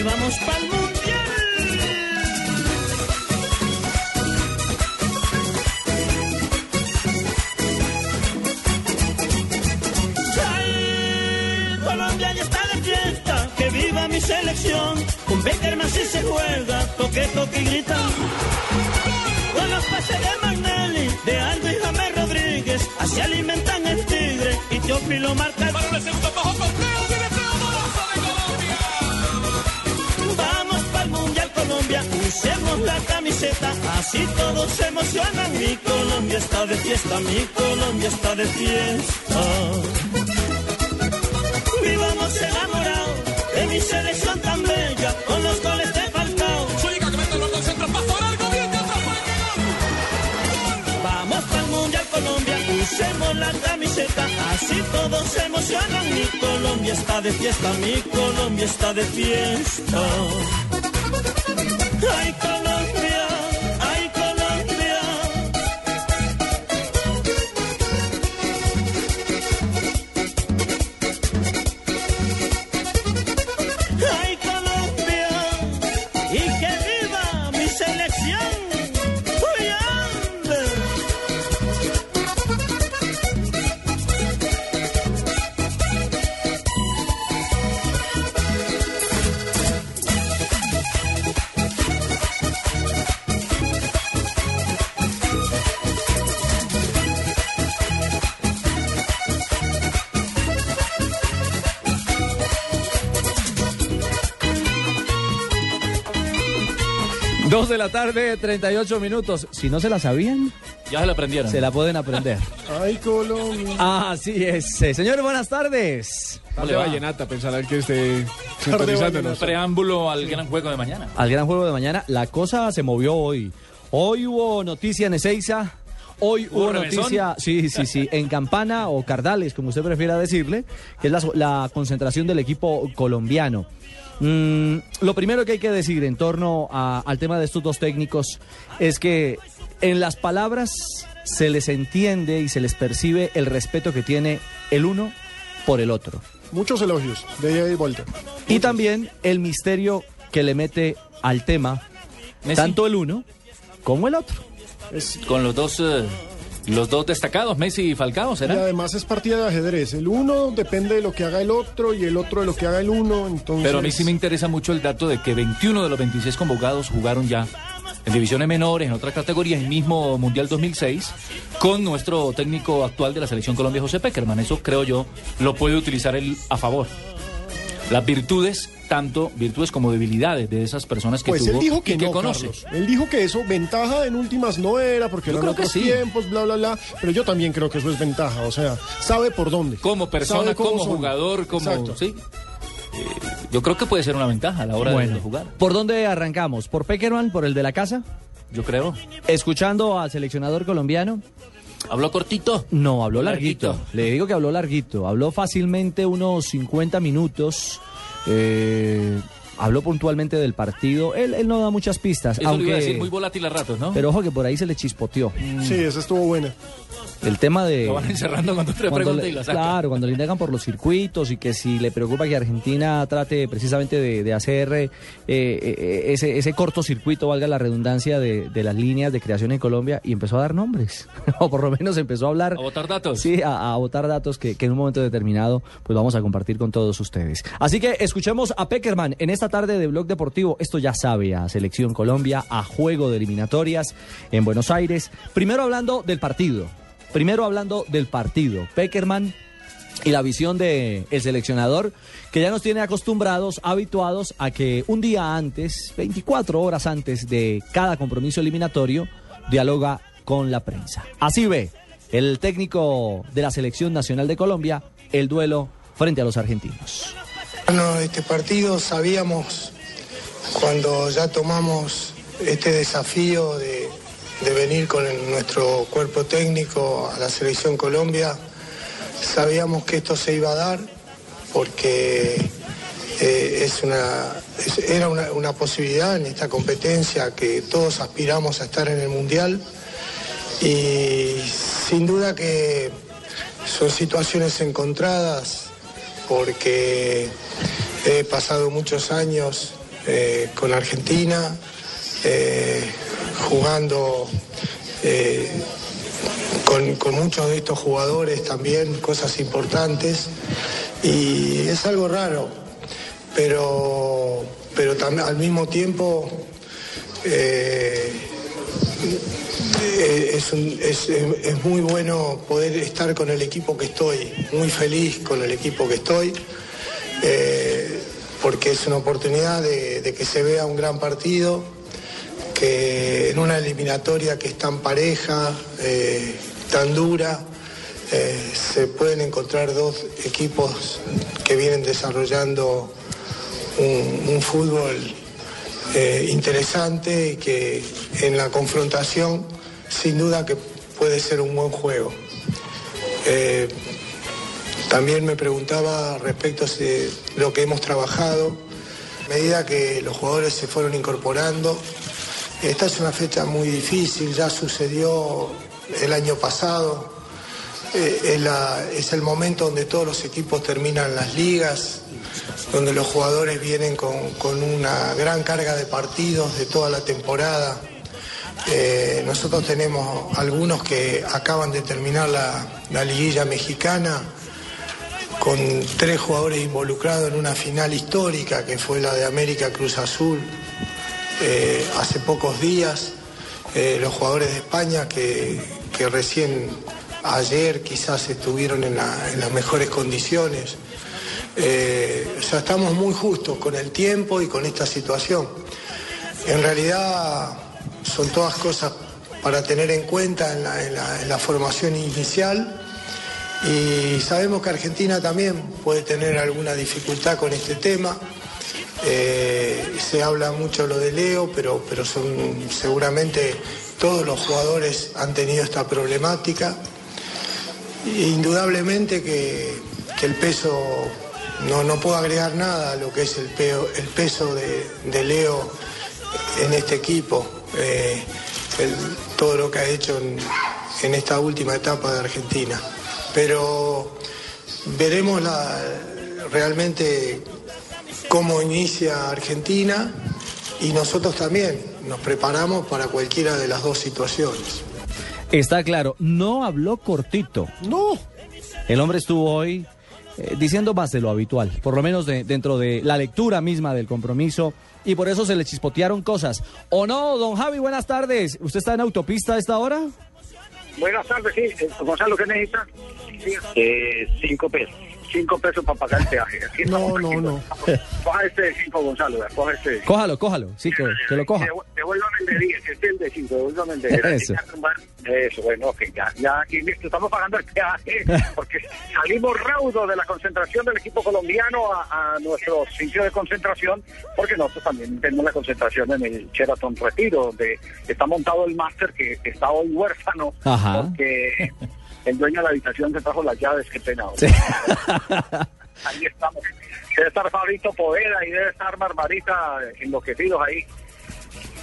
y vamos pa'l mundial. Ay, Colombia ya está de fiesta, que viva mi selección. Con Beckerman si se juega, toque, toque y grita. Con los pases de Magnelli, de Aldo y James Rodríguez, así alimentan el tigre y Teófilo marca el Para el segundo bajo conteo, usemos la camiseta, así todos se emocionan. Mi Colombia está de fiesta, mi Colombia está de fiesta. Vivamos enamorados de mi selección tan bella, con los goles de Falcao. Zúñiga que mete los dos centros fuera, algo bien atrás para Vamos pa'l Mundial Colombia, usemos la camiseta, así todos se emocionan. Mi Colombia está de fiesta, mi Colombia está de fiesta. Ay Dos de la tarde, 38 minutos. Si no se la sabían, Ya se la aprendieron. se la pueden aprender. Ay, Colombia. Así es. Eh, Señores, buenas tardes. Tarde vallenata, pensarán que esté sintonizándonos. Preámbulo al gran juego de mañana. Al gran juego de mañana, la cosa se movió hoy. Hoy hubo noticia en Ezeiza. Hoy ¿Hubo noticia, sí, sí, sí, en Campana o Cardales, como usted prefiera decirle, que es la, la concentración del equipo colombiano. Mm, lo primero que hay que decir en torno a- al tema de estos dos técnicos es que en las palabras se les entiende y se les percibe el respeto que tiene el uno por el otro. Muchos elogios de ida y vuelta. Y también el misterio que le mete al tema Messi. tanto el uno como el otro. Es- Con los dos, eh, los dos destacados, Messi y Falcao, y ¿será? además es partida de ajedrez. El uno depende de lo que haga el otro y el otro de lo que haga el uno. Entonces, Pero a mí sí me interesa mucho el dato de que 21 de los 26 convocados jugaron ya en divisiones menores, en otras categorías, el mismo Mundial 2006, con nuestro técnico actual de la Selección Colombia, José Peckerman. Eso creo yo lo puede utilizar él a favor. Las virtudes, tanto virtudes como debilidades de esas personas que Pues tuvo él dijo que y que no, conoce. Carlos. Él dijo que eso ventaja en últimas no era porque Yo eran creo que otros sí. tiempos, bla, bla, bla. Pero yo también creo que eso es ventaja. O sea, sabe por dónde. Como persona, como son. jugador, como... Exacto. Sí. Eh, yo creo que puede ser una ventaja a la hora de- de jugar. ¿por dónde arrancamos? ¿Por Peckerman, por el de la casa? Yo creo. Escuchando al seleccionador colombiano. ¿Habló cortito? No, habló larguito. Larguito. Le digo que habló larguito. Habló fácilmente unos 50 minutos. Eh, habló puntualmente del partido. Él, él no da muchas pistas. Eso aunque, lo iba a decir muy volátil a ratos, ¿no? Pero ojo que por ahí se le chispoteó. Sí, esa estuvo buena. El tema de... Lo van encerrando cuando te cuando pregunta le- y la saca. claro, cuando le indagan por los circuitos y que si le preocupa que Argentina trate precisamente de, de hacer eh, eh, ese, ese cortocircuito, valga la redundancia, de, de las líneas de creación en Colombia y empezó a dar nombres, o por lo menos empezó a hablar... A botar datos. Sí, a, a botar datos que, que en un momento determinado pues vamos a compartir con todos ustedes. Así que escuchemos a Peckerman en esta tarde de Blog Deportivo. Esto ya sabe a Selección Colombia, a juego de eliminatorias en Buenos Aires. Primero hablando del partido. Primero hablando del partido. Peckerman y la visión del el seleccionador que ya nos tiene acostumbrados, habituados a que un día antes, 24 horas antes de cada compromiso eliminatorio, dialoga con la prensa. Así ve el técnico de la selección nacional de Colombia el duelo frente a los argentinos. Bueno, este partido sabíamos cuando ya tomamos este desafío de, venir con nuestro cuerpo técnico a la selección Colombia, sabíamos que esto se iba a dar porque eh, es una, era una posibilidad en esta competencia que todos aspiramos a estar en el Mundial. Y sin duda que son situaciones encontradas porque he pasado muchos años eh, con Argentina, eh, jugando eh, con, muchos de estos jugadores también, cosas importantes. Y es algo raro, pero, pero también al mismo tiempo es, es- es muy bueno poder estar con el equipo que estoy, muy feliz con el equipo que estoy, porque es una oportunidad de, que se vea un gran partido, que en una eliminatoria que es tan pareja, eh, tan dura, eh, se pueden encontrar dos equipos que vienen desarrollando un, fútbol eh, interesante y que en la confrontación sin duda que puede ser un buen juego. También me preguntaba respecto de lo que hemos trabajado, a medida que los jugadores se fueron incorporando. Esta es una fecha muy difícil, ya sucedió el año pasado, eh, es, el momento donde todos los equipos terminan las ligas, donde los jugadores vienen con, una gran carga de partidos de toda la temporada. Eh, nosotros tenemos algunos que acaban de terminar la liguilla mexicana con tres jugadores involucrados en una final histórica que fue la de América Cruz Azul eh, hace pocos días. Eh, los jugadores de España que, recién ayer quizás estuvieron en, la- en las mejores condiciones. Eh, o sea, estamos muy justos con el tiempo y con esta situación. En realidad son todas cosas para tener en cuenta en la formación inicial y sabemos que Argentina también puede tener alguna dificultad con este tema. Eh, se habla mucho lo de Leo, pero, pero son, seguramente todos los jugadores han tenido esta problemática. Indudablemente que, que el peso, no, no puedo agregar nada a lo que es el, peo- el peso de, de Leo en este equipo, eh, todo lo que ha hecho en esta última etapa de Argentina. Pero veremos la- realmente cómo inicia Argentina y nosotros también nos preparamos para cualquiera de las dos situaciones. Está claro, no habló cortito. No, El hombre estuvo hoy eh, diciendo más de lo habitual, por lo menos de- dentro de la lectura misma del compromiso, y por eso se le chispotearon cosas. ¿O no, don Javi? Buenas tardes. ¿Usted está en autopista a esta hora? Buenas tardes, sí. Eh, Gonzalo, ¿qué necesita? Eh, cinco pesos. Cinco pesos para pagar el peaje. Aquí No, no, tranquilos. Coja este de cinco, Gonzalo. vea, Coja este de cinco. Cójalo, cójalo. Sí, que, que lo coja. Devu- Devuélvame el de 10, este es el de 5, devuélvame el de 10. Eso. Eso, bueno, ok, ya, ya aquí listo, estamos pagando el peaje porque salimos raudos de la concentración del equipo colombiano a, a nuestro sitio de concentración, porque nosotros también tenemos la concentración en el Sheraton Retiro, donde está montado el máster que está hoy huérfano, Ajá. porque el dueño de la habitación se trajo las llaves, qué pena. Sí. Ahí estamos. Debe estar Fabrito Poveda y debe estar Marmarita enloquecidos ahí.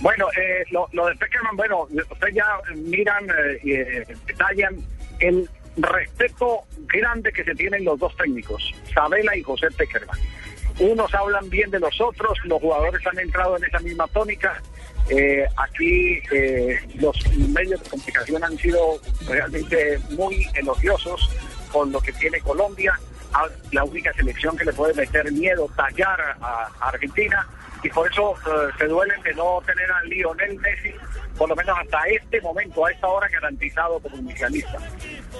Bueno, eh, lo, de Peckerman, bueno, ustedes ya miran eh, eh, detallan el respeto grande que se tienen los dos técnicos, Sabela y José Peckerman. Unos hablan bien de los otros, los jugadores han entrado en esa misma tónica. Eh, aquí eh, los medios de comunicación han sido realmente muy elogiosos con lo que tiene Colombia, la única selección que le puede meter miedo, tallar a, Argentina, y por eso eh, se duelen de no tener a Lionel Messi, por lo menos hasta este momento, a esta hora, garantizado como inicialista.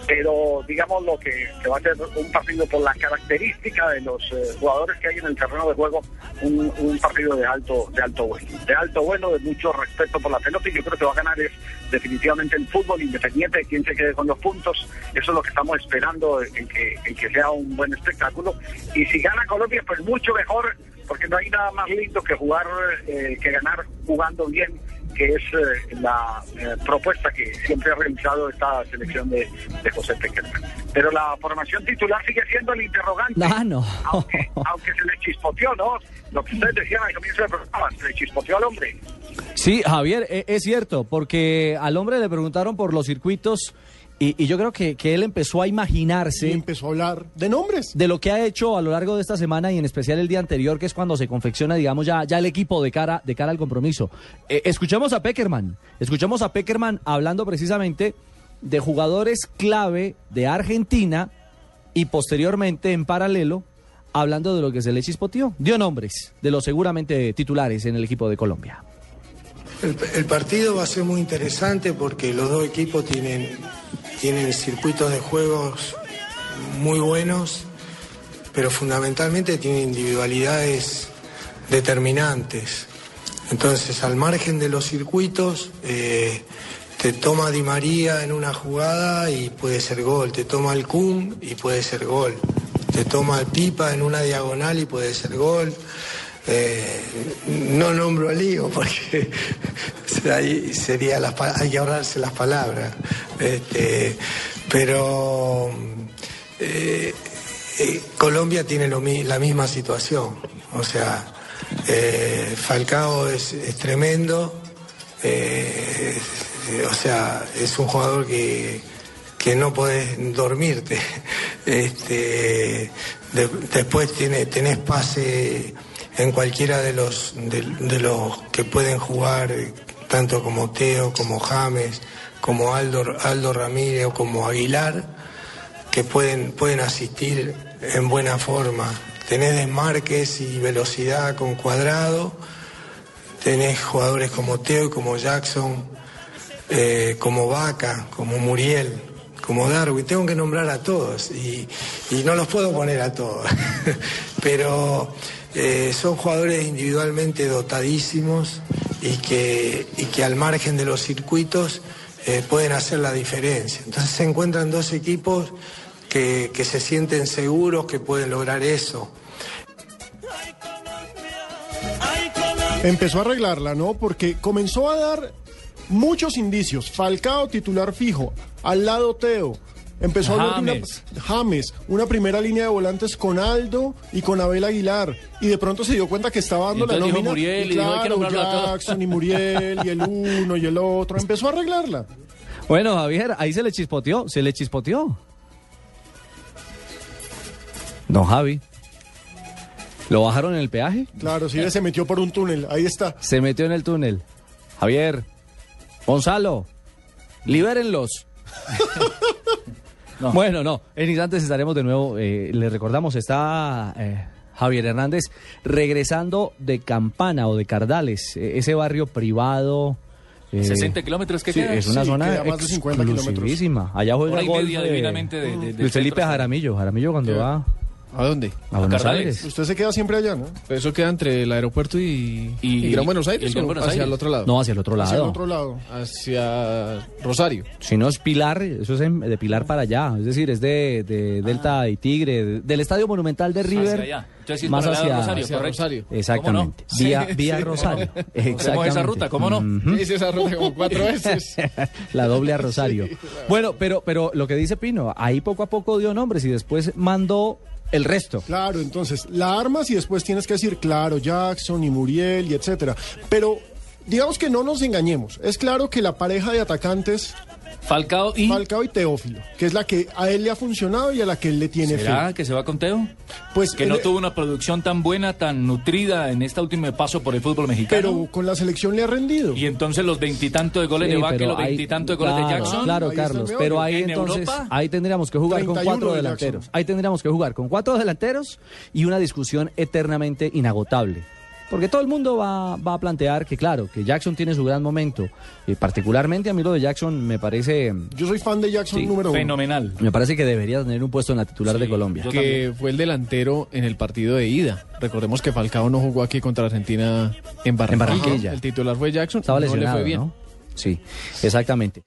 Pero digamos lo que, va a ser un partido por la característica de los eh, jugadores que hay en el terreno de juego, un, un partido de alto, de alto vuelo, de alto vuelo, de mucho respeto por la pelota, y yo creo que va a ganar es definitivamente el fútbol, independiente de quién se quede con los puntos. Eso es lo que estamos esperando, en que, en que sea un buen espectáculo. Y si gana Colombia, pues mucho mejor, porque no hay nada más lindo que jugar, eh, que ganar jugando bien, que es eh, la eh, propuesta que siempre ha realizado esta selección de, de José Peckerman. Pero la formación titular sigue siendo el interrogante. No, no. Aunque, aunque se le chispoteó, ¿no? Lo que ustedes decían al comienzo del programa, se le chispoteó al hombre. Sí, Javier, e- es cierto, porque al hombre le preguntaron por los circuitos Y, y yo creo que, que él empezó a imaginarse Y empezó a hablar de nombres. de lo que ha hecho a lo largo de esta semana y en especial el día anterior, que es cuando se confecciona, digamos, ya, ya el equipo de cara, de cara al compromiso. Eh, escuchemos a Peckerman, escuchemos a Peckerman hablando precisamente de jugadores clave de Argentina y posteriormente, en paralelo, hablando de lo que se le chispoteó. Dio nombres de los seguramente titulares en el equipo de Colombia. El, el partido va a ser muy interesante porque los dos equipos tienen, tienen circuitos de juegos muy buenos, pero fundamentalmente tienen individualidades determinantes. Entonces, al margen de los circuitos, eh, te toma Di María en una jugada y puede ser gol, te toma el Kun y puede ser gol, te toma el Pipa en una diagonal y puede ser gol. Eh, no nombro al lío porque ahí sería hay que ahorrarse las palabras. Este, pero eh, eh, Colombia tiene la misma situación. O sea, Falcao es, es tremendo. o sea, es un jugador que, que no podés dormirte. Este, de- después tiene, tenés pase en cualquiera de los, de, los que pueden jugar, eh, tanto como Teo, como James, como Aldo, Aldo Ramírez o como Aguilar que pueden, pueden asistir en buena forma. Tenés desmarques y velocidad con cuadrado, tenés jugadores como Teo y como Jackson, eh, como Vaca, como Muriel, como Darwin. Tengo que nombrar a todos y, y no los puedo poner a todos, pero eh, son jugadores individualmente dotadísimos y que, y que al margen de los circuitos eh, pueden hacer la diferencia. Entonces se encuentran dos equipos que, que se sienten seguros que pueden lograr eso. Empezó a arreglarla, ¿no? Porque comenzó a dar muchos indicios. Falcao titular fijo, al lado Teo. Empezó a hablar de James. una, James, una primera línea de volantes con Aldo y con Abel Aguilar. Y de pronto se dio cuenta que estaba dando Y la dijo nómina. Muriel, y y dijo, hay que claro. Jackson y Muriel y el uno y el otro. Empezó a arreglarla. Bueno, Javier, ahí se le chispoteó, se le chispoteó. Don Javi. ¿Lo bajaron en el peaje? Claro, sí, se metió por un túnel. Ahí está. Se metió en el túnel. Javier. Gonzalo. Libérenlos. No. Bueno, no. En instantes estaremos de nuevo. eh, le recordamos, está eh, Javier Hernández regresando de Campana o de Cardales, eh, ese barrio privado. eh, 60 kilómetros que sí, queda. es una Sí, zona más de 50 kilómetros. exclusivísima. Allá juega Hora y golf, media eh, de- de- Luis Felipe centro. Jaramillo. Jaramillo cuando ¿Qué? va ¿A dónde? a Buenos. Aires. Usted se queda siempre allá, ¿no? Eso queda entre el aeropuerto y, Y- y Gran Buenos Aires Gran o Buenos hacia Aires. el otro lado. No, hacia el otro Hacia el lado. otro lado. Hacia Rosario. Si no es Pilar, eso es de Pilar para allá. Es decir, es de, de Delta y Tigre, de- del Estadio Monumental de River. Hacia allá. Entonces, sí es más el lado hacia, Rosario, hacia. Rosario. Exactamente. ¿Cómo no? Vía, Sí, vía sí, Rosario. Hacemos esa ruta, ¿cómo no? Hice esa ruta como cuatro veces. La doble a Rosario. Bueno, pero, pero lo que dice Pino, ahí poco a poco dio nombres y después mandó el resto. Claro, entonces la armas y después tienes que decir, claro, Jackson y Muriel y etcétera. Pero digamos que no nos engañemos. Es claro que la pareja de atacantes, Falcao y... Falcao y Teófilo, que es la que a él le ha funcionado y a la que él le tiene ¿Será fe. que se va con Teo? Pues Que no tuvo una producción tan buena, tan nutrida en este último paso por el fútbol mexicano. pero con la selección le ha rendido. Y entonces los veintitantos de goles Sí, de Vaca los veintitantos de goles de Jackson. Claro, Carlos, pero ahí En entonces, Europa, ahí tendríamos que jugar con 31 cuatro de delanteros. Ahí tendríamos que jugar con cuatro delanteros y una discusión eternamente inagotable. Porque todo el mundo va, va a plantear que, claro, que Jackson tiene su gran momento. Y particularmente a mí lo de Jackson me parece, Yo soy fan de Jackson Sí, número uno. Fenomenal. me parece que debería tener un puesto en la titular Sí, de Colombia. que fue el delantero en el partido de ida. Recordemos que Falcao no jugó aquí contra Argentina en Barranquilla. Barranquilla. El titular fue Jackson. Estaba no le lesionado, fue bien. ¿no? Sí, exactamente.